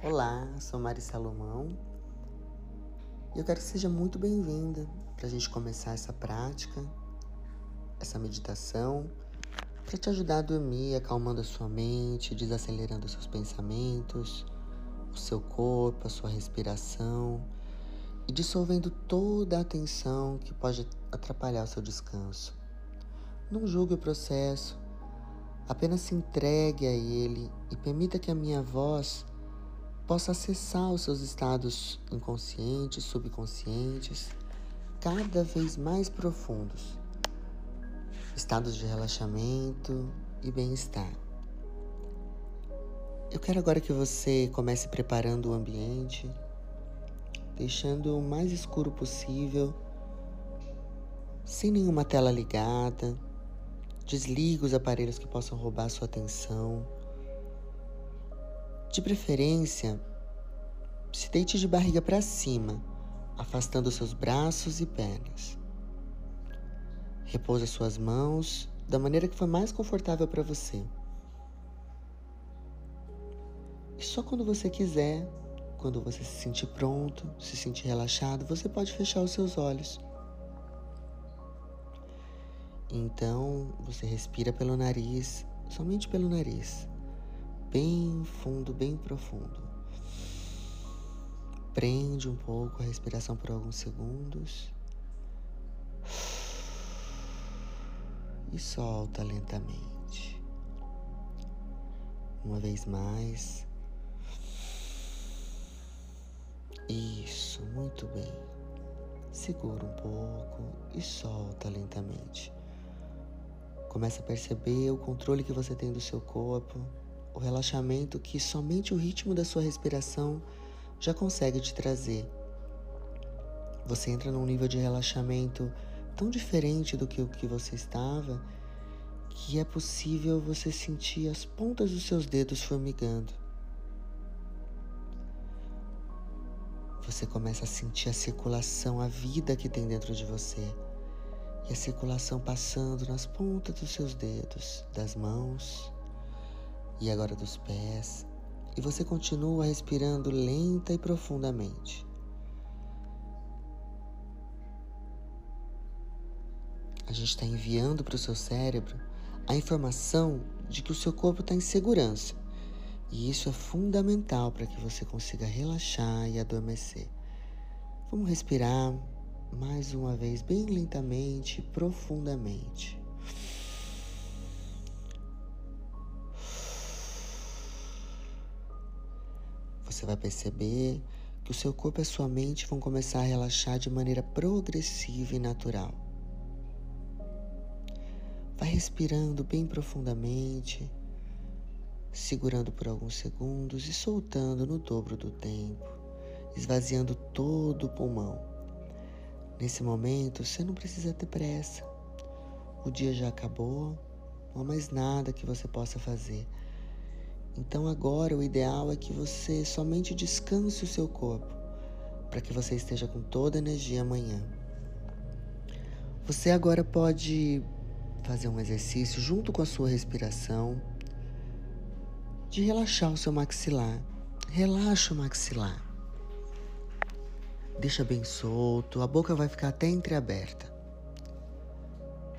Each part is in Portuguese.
Olá, sou Mari Salomão e eu quero que seja muito bem-vinda para a gente começar essa prática, essa meditação, para te ajudar a dormir, acalmando a sua mente, desacelerando os seus pensamentos, o seu corpo, a sua respiração e dissolvendo toda a tensão que pode atrapalhar o seu descanso. Não julgue o processo, apenas se entregue a ele e permita que a minha voz possa acessar os seus estados inconscientes, subconscientes, cada vez mais profundos, estados de relaxamento e bem-estar. Eu quero agora que você comece preparando o ambiente, deixando o mais escuro possível, sem nenhuma tela ligada. Desliga os aparelhos que possam roubar sua atenção. De preferência, se deite de barriga para cima, afastando seus braços e pernas. Repousa suas mãos da maneira que for mais confortável para você. E só quando você quiser, quando você se sentir pronto, se sentir relaxado, você pode fechar os seus olhos. Então você respira pelo nariz, somente pelo nariz, bem fundo, bem profundo. Prende um pouco a respiração por alguns segundos e solta lentamente. Uma vez mais. Isso, muito bem. Segura um pouco e solta lentamente. Começa a perceber o controle que você tem do seu corpo, o relaxamento que somente o ritmo da sua respiração já consegue te trazer. Você entra num nível de relaxamento tão diferente do que o que você estava que é possível você sentir as pontas dos seus dedos formigando. você começa a sentir a circulação, a vida que tem dentro de você. E a circulação passando nas pontas dos seus dedos, das mãos e agora dos pés. E você continua respirando lenta e profundamente. A gente está enviando para o seu cérebro a informação de que o seu corpo está em segurança e isso é fundamental para que você consiga relaxar e adormecer. Vamos respirar mais uma vez, bem lentamente, profundamente. Você vai perceber que o seu corpo e a sua mente vão começar a relaxar de maneira progressiva e natural. Vai respirando bem profundamente segurando por alguns segundos e soltando no dobro do tempo, esvaziando todo o pulmão. Nesse momento, você não precisa ter pressa. O dia já acabou, não há mais nada que você possa fazer. Então agora o ideal é que você somente descanse o seu corpo, para que você esteja com toda a energia amanhã. Você agora pode fazer um exercício junto com a sua respiração de relaxar o seu maxilar. Relaxa o maxilar. Deixa bem solto, a boca vai ficar até entreaberta.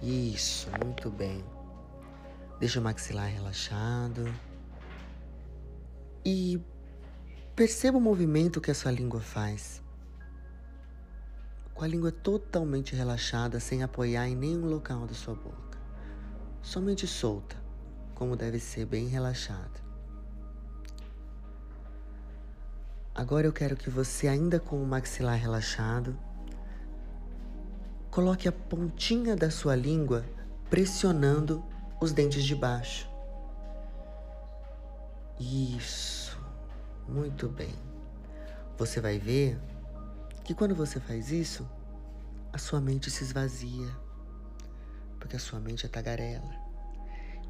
Isso, muito bem. Deixa o maxilar relaxado. E perceba o movimento que a sua língua faz. Com a língua totalmente relaxada, sem apoiar em nenhum local da sua boca. Somente solta, como deve ser, bem relaxada. Agora eu quero que você, ainda com o maxilar relaxado, coloque a pontinha da sua língua pressionando os dentes de baixo. Isso, muito bem. Você vai ver que quando você faz isso, a sua mente se esvazia, porque a sua mente é tagarela.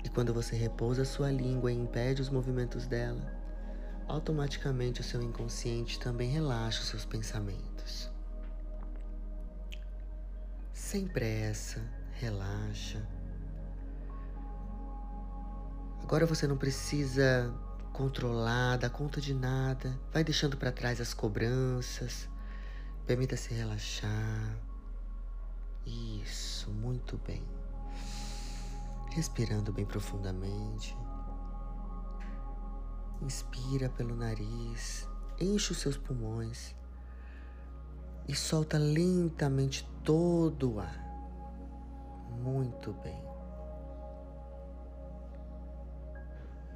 E quando você repousa a sua língua e impede os movimentos dela, automaticamente o seu inconsciente também relaxa os seus pensamentos. Sem pressa, relaxa. Agora você não precisa controlar, dá conta de nada, vai deixando para trás as cobranças, permita-se relaxar. Isso, muito bem. Respirando bem profundamente. Inspira pelo nariz, enche os seus pulmões e solta lentamente todo o ar. Muito bem.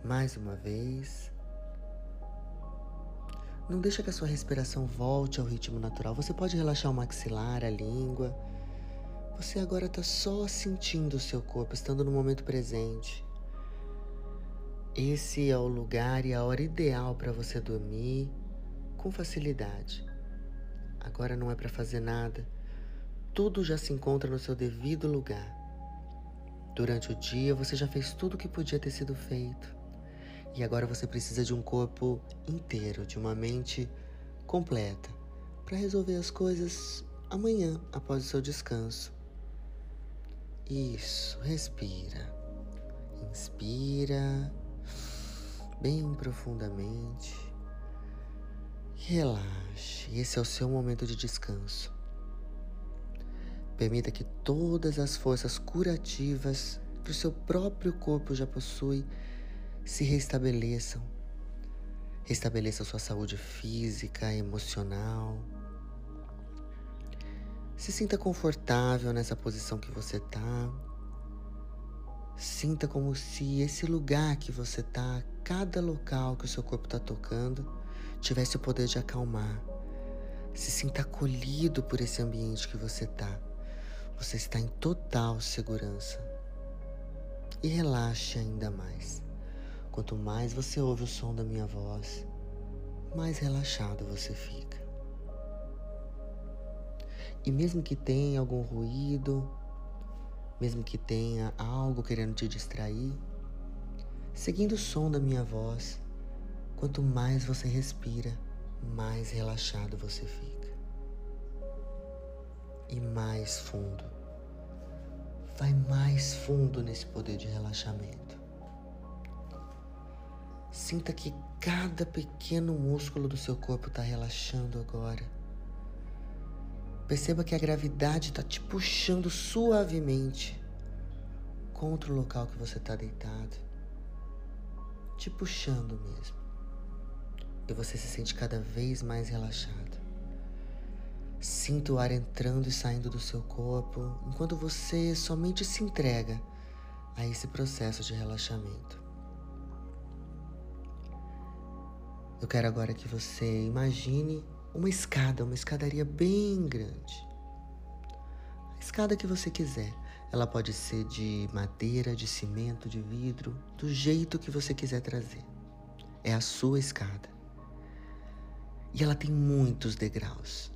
Mais uma vez. Não deixa que a sua respiração volte ao ritmo natural. Você pode relaxar o maxilar, a língua. Você agora está só sentindo o seu corpo, estando no momento presente. Esse é o lugar e a hora ideal para você dormir com facilidade. Agora não é para fazer nada. Tudo já se encontra no seu devido lugar. Durante o dia você já fez tudo o que podia ter sido feito. E agora você precisa de um corpo inteiro, de uma mente completa, para resolver as coisas amanhã, após o seu descanso. Isso, respira. Inspira bem profundamente. Relaxe, esse é o seu momento de descanso. Permita que todas as forças curativas que o seu próprio corpo já possui se restabeleçam. Restabeleça sua saúde física, emocional. Se sinta confortável nessa posição que você está. Sinta como se esse lugar que você está, cada local que o seu corpo está tocando, tivesse o poder de acalmar. Se sinta acolhido por esse ambiente que você está. Você está em total segurança. E relaxe ainda mais. Quanto mais você ouve o som da minha voz, mais relaxado você fica. E mesmo que tenha algum ruído, mesmo que tenha algo querendo te distrair, seguindo o som da minha voz, quanto mais você respira, mais relaxado você fica. E mais fundo. Vai mais fundo nesse poder de relaxamento. Sinta que cada pequeno músculo do seu corpo está relaxando agora. Perceba que a gravidade está te puxando suavemente contra o local que você está deitado. Te puxando mesmo. E você se sente cada vez mais relaxado. Sinta o ar entrando e saindo do seu corpo enquanto você somente se entrega a esse processo de relaxamento. Eu quero agora que você imagine uma escada, uma escadaria bem grande. A escada que você quiser. Ela pode ser de madeira, de cimento, de vidro, do jeito que você quiser trazer. É a sua escada. E ela tem muitos degraus.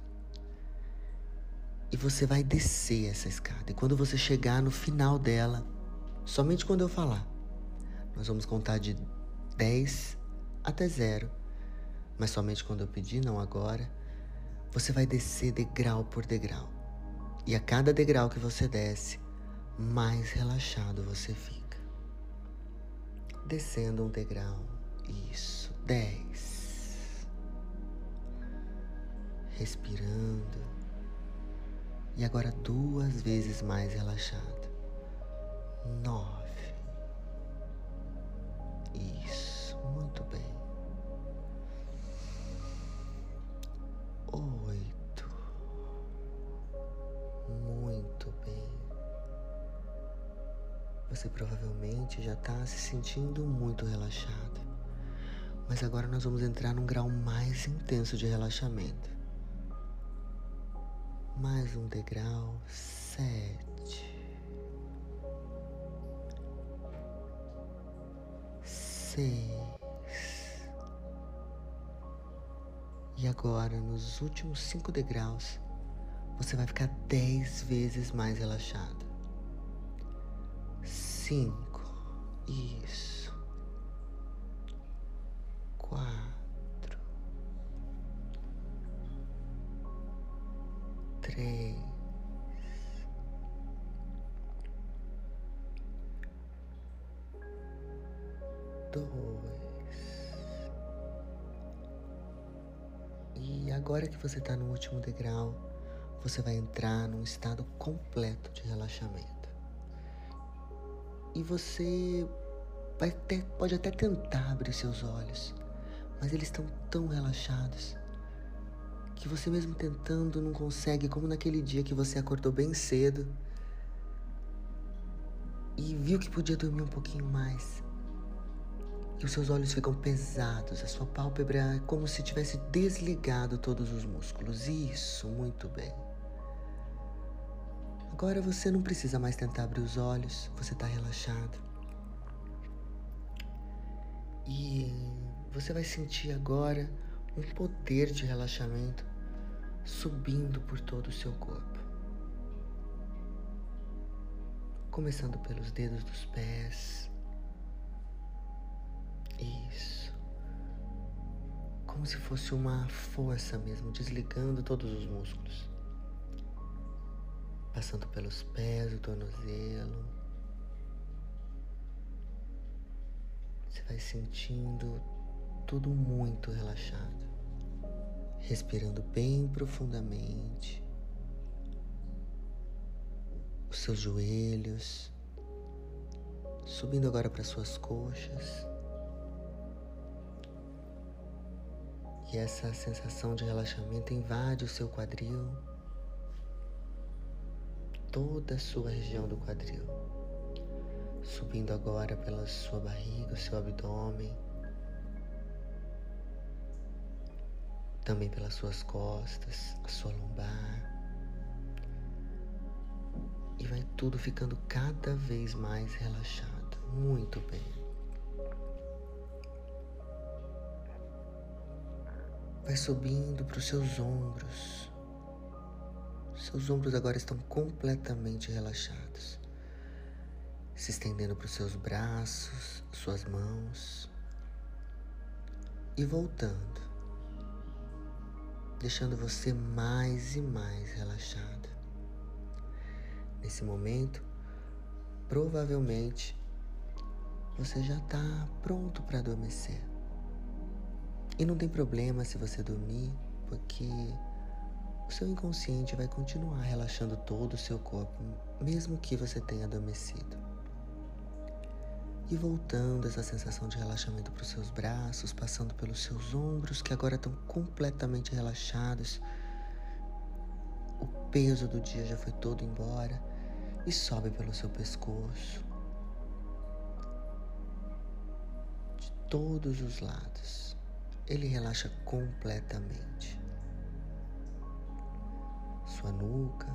E você vai descer essa escada. E quando você chegar no final dela, somente quando eu falar, nós vamos contar de 10 até zero mas somente quando eu pedir, não agora, você vai descer degrau por degrau. E a cada degrau que você desce, mais relaxado você fica. Descendo um degrau, isso, dez. Respirando. E agora duas vezes mais relaxado. Nove. Isso, muito bem. Oito. Muito bem. Você provavelmente já está se sentindo muito relaxado. Mas agora nós vamos entrar num grau mais intenso de relaxamento. Mais um degrau, sete. Seis. Agora, nos últimos cinco degraus, você vai ficar dez vezes mais relaxado. Cinco. Isso. Você está no último degrau, você vai entrar num estado completo de relaxamento. E você vai ter, pode até tentar abrir seus olhos, mas eles estão tão relaxados que você mesmo tentando não consegue, como naquele dia que você acordou bem cedo e viu que podia dormir um pouquinho mais. Os seus olhos ficam pesados, a sua pálpebra é como se tivesse desligado todos os músculos. Isso, muito bem. Agora você não precisa mais tentar abrir os olhos, você está relaxado. E você vai sentir agora um poder de relaxamento subindo por todo o seu corpo. Começando pelos dedos dos pés. Isso. Como se fosse uma força mesmo, desligando todos os músculos. Passando pelos pés, o tornozelo. Você vai sentindo tudo muito relaxado. Respirando bem profundamente. Os seus joelhos. Subindo agora para suas coxas. E essa sensação de relaxamento invade o seu quadril, toda a sua região do quadril, subindo agora pela sua barriga, o seu abdômen, também pelas suas costas, a sua lombar. E vai tudo ficando cada vez mais relaxado. Muito bem. Vai subindo para os seus ombros. Seus ombros agora estão completamente relaxados. Se estendendo para os seus braços, suas mãos. E voltando deixando você mais e mais relaxado. Nesse momento, provavelmente você já está pronto para adormecer. E não tem problema se você dormir, porque o seu inconsciente vai continuar relaxando todo o seu corpo, mesmo que você tenha adormecido e voltando essa sensação de relaxamento para os seus braços, passando pelos seus ombros que agora estão completamente relaxados. O peso do dia já foi todo embora e sobe pelo seu pescoço. De todos os lados. Ele relaxa completamente. Sua nuca.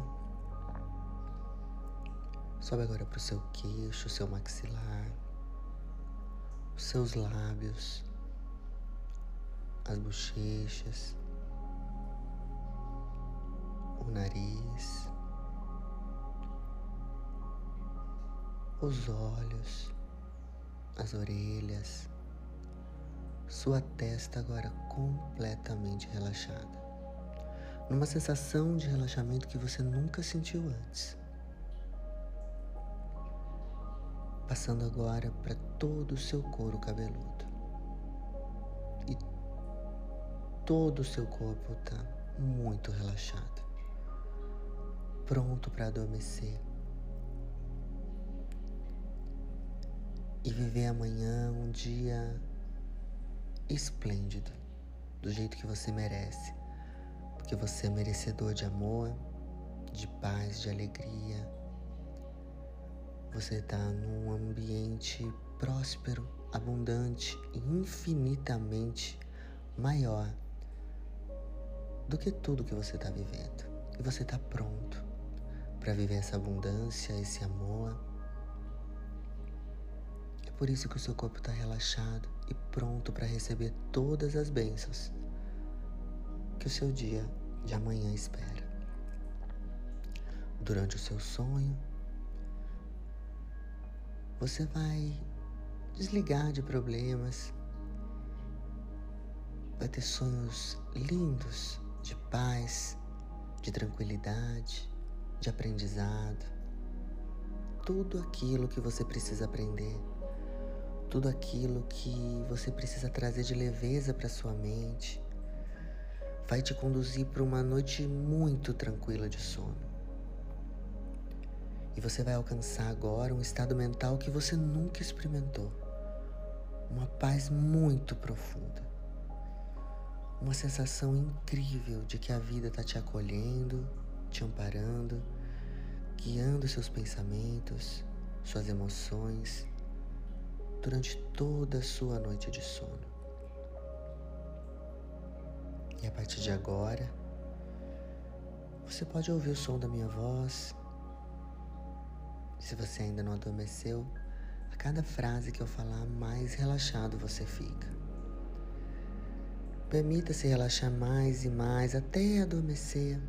Sobe agora para o seu queixo, seu maxilar os seus lábios, as bochechas, o nariz, os olhos, as orelhas, sua testa agora completamente relaxada, numa sensação de relaxamento que você nunca sentiu antes. passando agora para todo o seu couro cabeludo. E todo o seu corpo está muito relaxado, pronto para adormecer. E viver amanhã um dia esplêndido, do jeito que você merece, porque você é merecedor de amor, de paz, de alegria você está num ambiente próspero, abundante e infinitamente maior do que tudo que você está vivendo. E você está pronto para viver essa abundância, esse amor. É por isso que o seu corpo está relaxado e pronto para receber todas as bênçãos que o seu dia de amanhã espera. Durante o seu sonho, você vai desligar de problemas, vai ter sonhos lindos de paz, de tranquilidade, de aprendizado. Tudo aquilo que você precisa aprender, tudo aquilo que você precisa trazer de leveza para sua mente, vai te conduzir para uma noite muito tranquila de sono. E você vai alcançar agora um estado mental que você nunca experimentou. Uma paz muito profunda. Uma sensação incrível de que a vida está te acolhendo, te amparando, guiando seus pensamentos, suas emoções durante toda a sua noite de sono. E a partir de agora, você pode ouvir o som da minha voz. Se você ainda não adormeceu, a cada frase que eu falar, mais relaxado você fica. Permita-se relaxar mais e mais até adormecer.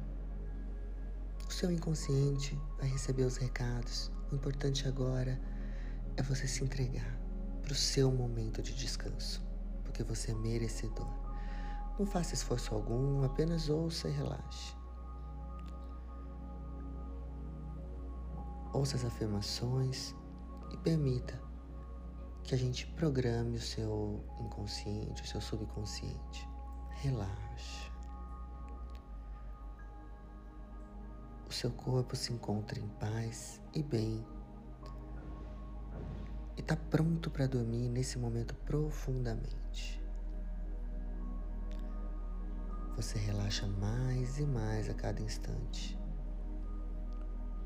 O seu inconsciente vai receber os recados. O importante agora é você se entregar para o seu momento de descanso, porque você é merecedor. Não faça esforço algum, apenas ouça e relaxe. Ouça as afirmações e permita que a gente programe o seu inconsciente, o seu subconsciente. Relaxe. O seu corpo se encontra em paz e bem. E está pronto para dormir nesse momento profundamente. Você relaxa mais e mais a cada instante.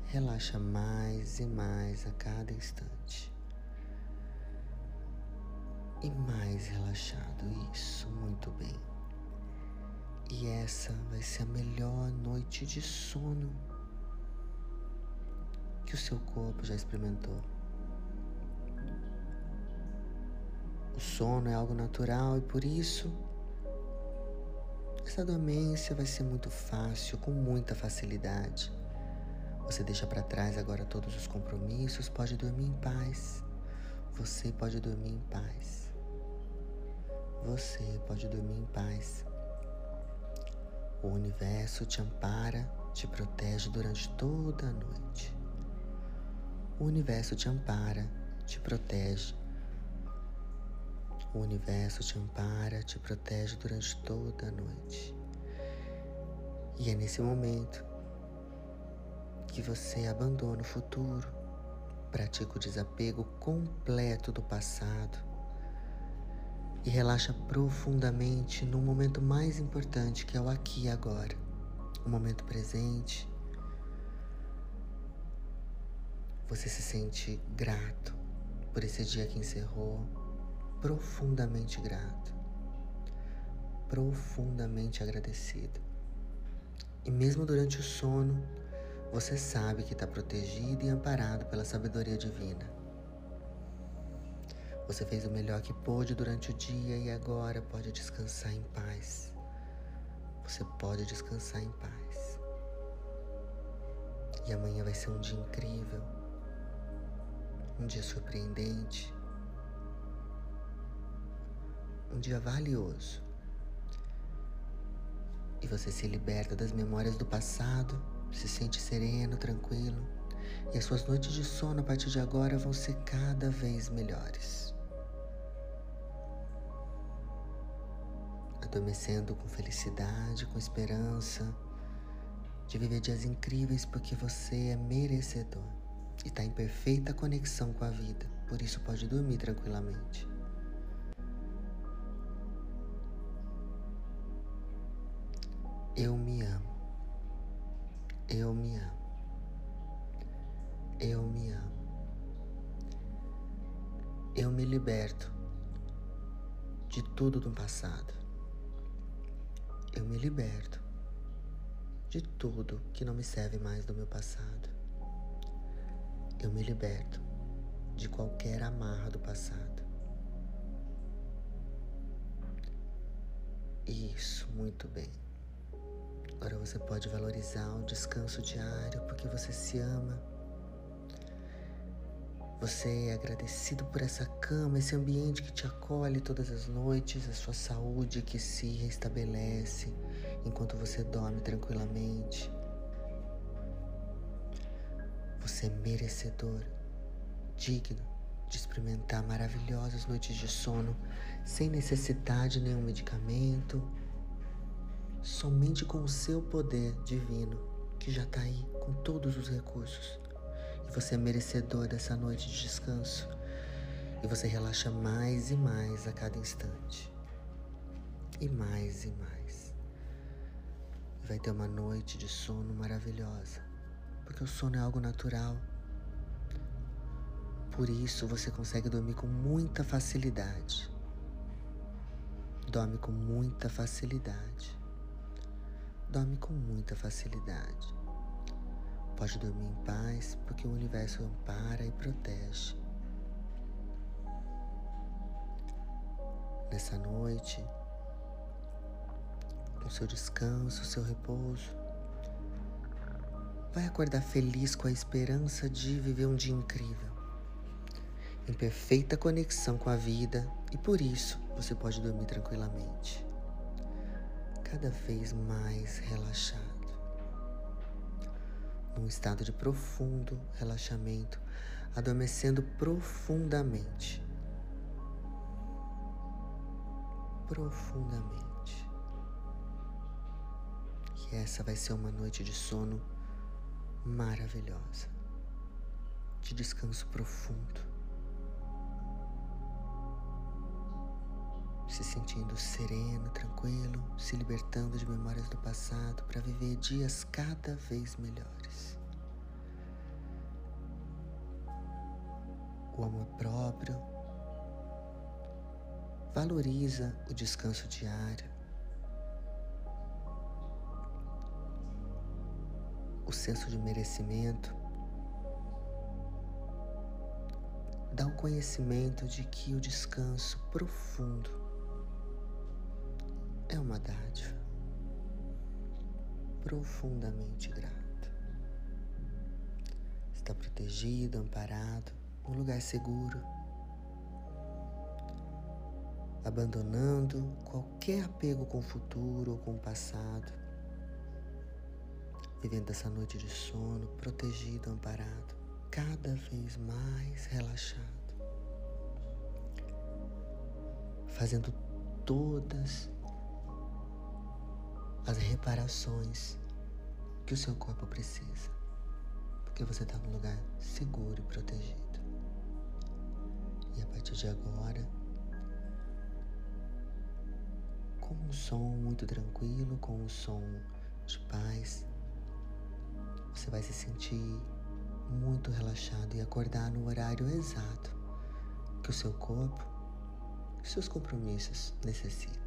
Relaxa mais e mais a cada instante. E mais relaxado, isso, muito bem. E essa vai ser a melhor noite de sono que o seu corpo já experimentou. O sono é algo natural e por isso essa dormência vai ser muito fácil, com muita facilidade. Você deixa para trás agora todos os compromissos, pode dormir em paz. Você pode dormir em paz. Você pode dormir em paz. O universo te ampara, te protege durante toda a noite. O universo te ampara, te protege o universo te ampara, te protege durante toda a noite. E é nesse momento que você abandona o futuro, pratica o desapego completo do passado e relaxa profundamente no momento mais importante que é o aqui e agora, o momento presente. Você se sente grato por esse dia que encerrou, profundamente grato, profundamente agradecido. E mesmo durante o sono, você sabe que está protegido e amparado pela sabedoria divina. Você fez o melhor que pôde durante o dia e agora pode descansar em paz. Você pode descansar em paz. E amanhã vai ser um dia incrível, um dia surpreendente um dia valioso. E você se liberta das memórias do passado, se sente sereno, tranquilo, e as suas noites de sono a partir de agora vão ser cada vez melhores. Adormecendo com felicidade, com esperança de viver dias incríveis porque você é merecedor e está em perfeita conexão com a vida, por isso pode dormir tranquilamente. Eu me amo. Eu me amo. Eu me amo. Eu me liberto de tudo do passado. Eu me liberto de tudo que não me serve mais do meu passado. Eu me liberto de qualquer amarra do passado. Isso, muito bem. Agora você pode valorizar o descanso diário porque você se ama. Você é agradecido por essa cama, esse ambiente que te acolhe todas as noites, a sua saúde que se restabelece enquanto você dorme tranquilamente. Você é merecedor, digno de experimentar maravilhosas noites de sono sem necessidade de nenhum medicamento, somente com o seu poder divino, que já está aí com todos os recursos. E você é merecedor dessa noite de descanso. E você relaxa mais e mais a cada instante. E mais e mais. Vai ter uma noite de sono maravilhosa. Porque o sono é algo natural. Por isso você consegue dormir com muita facilidade. Dorme com muita facilidade. Dorme com muita facilidade. Pode dormir em paz, porque o universo ampara e protege. Nessa noite, com seu descanso, seu repouso, vai acordar feliz com a esperança de viver um dia incrível, em perfeita conexão com a vida, e por isso você pode dormir tranquilamente, cada vez mais relaxado num estado de profundo relaxamento, adormecendo profundamente. Profundamente. E essa vai ser uma noite de sono maravilhosa, de descanso profundo. Se sentindo sereno, tranquilo, se libertando de memórias do passado para viver dias cada vez melhores. O amor próprio valoriza o descanso diário. O senso de merecimento dá o conhecimento de que o descanso profundo é uma dádiva profundamente grata. Está protegido, amparado, um lugar seguro, abandonando qualquer apego com o futuro ou com o passado, vivendo essa noite de sono, protegido, amparado, cada vez mais relaxado, fazendo todas as reparações que o seu corpo precisa, porque você está num lugar seguro e protegido. E a partir de agora, com um som muito tranquilo, com um som de paz, você vai se sentir muito relaxado e acordar no horário exato que o seu corpo seus compromissos necessitam.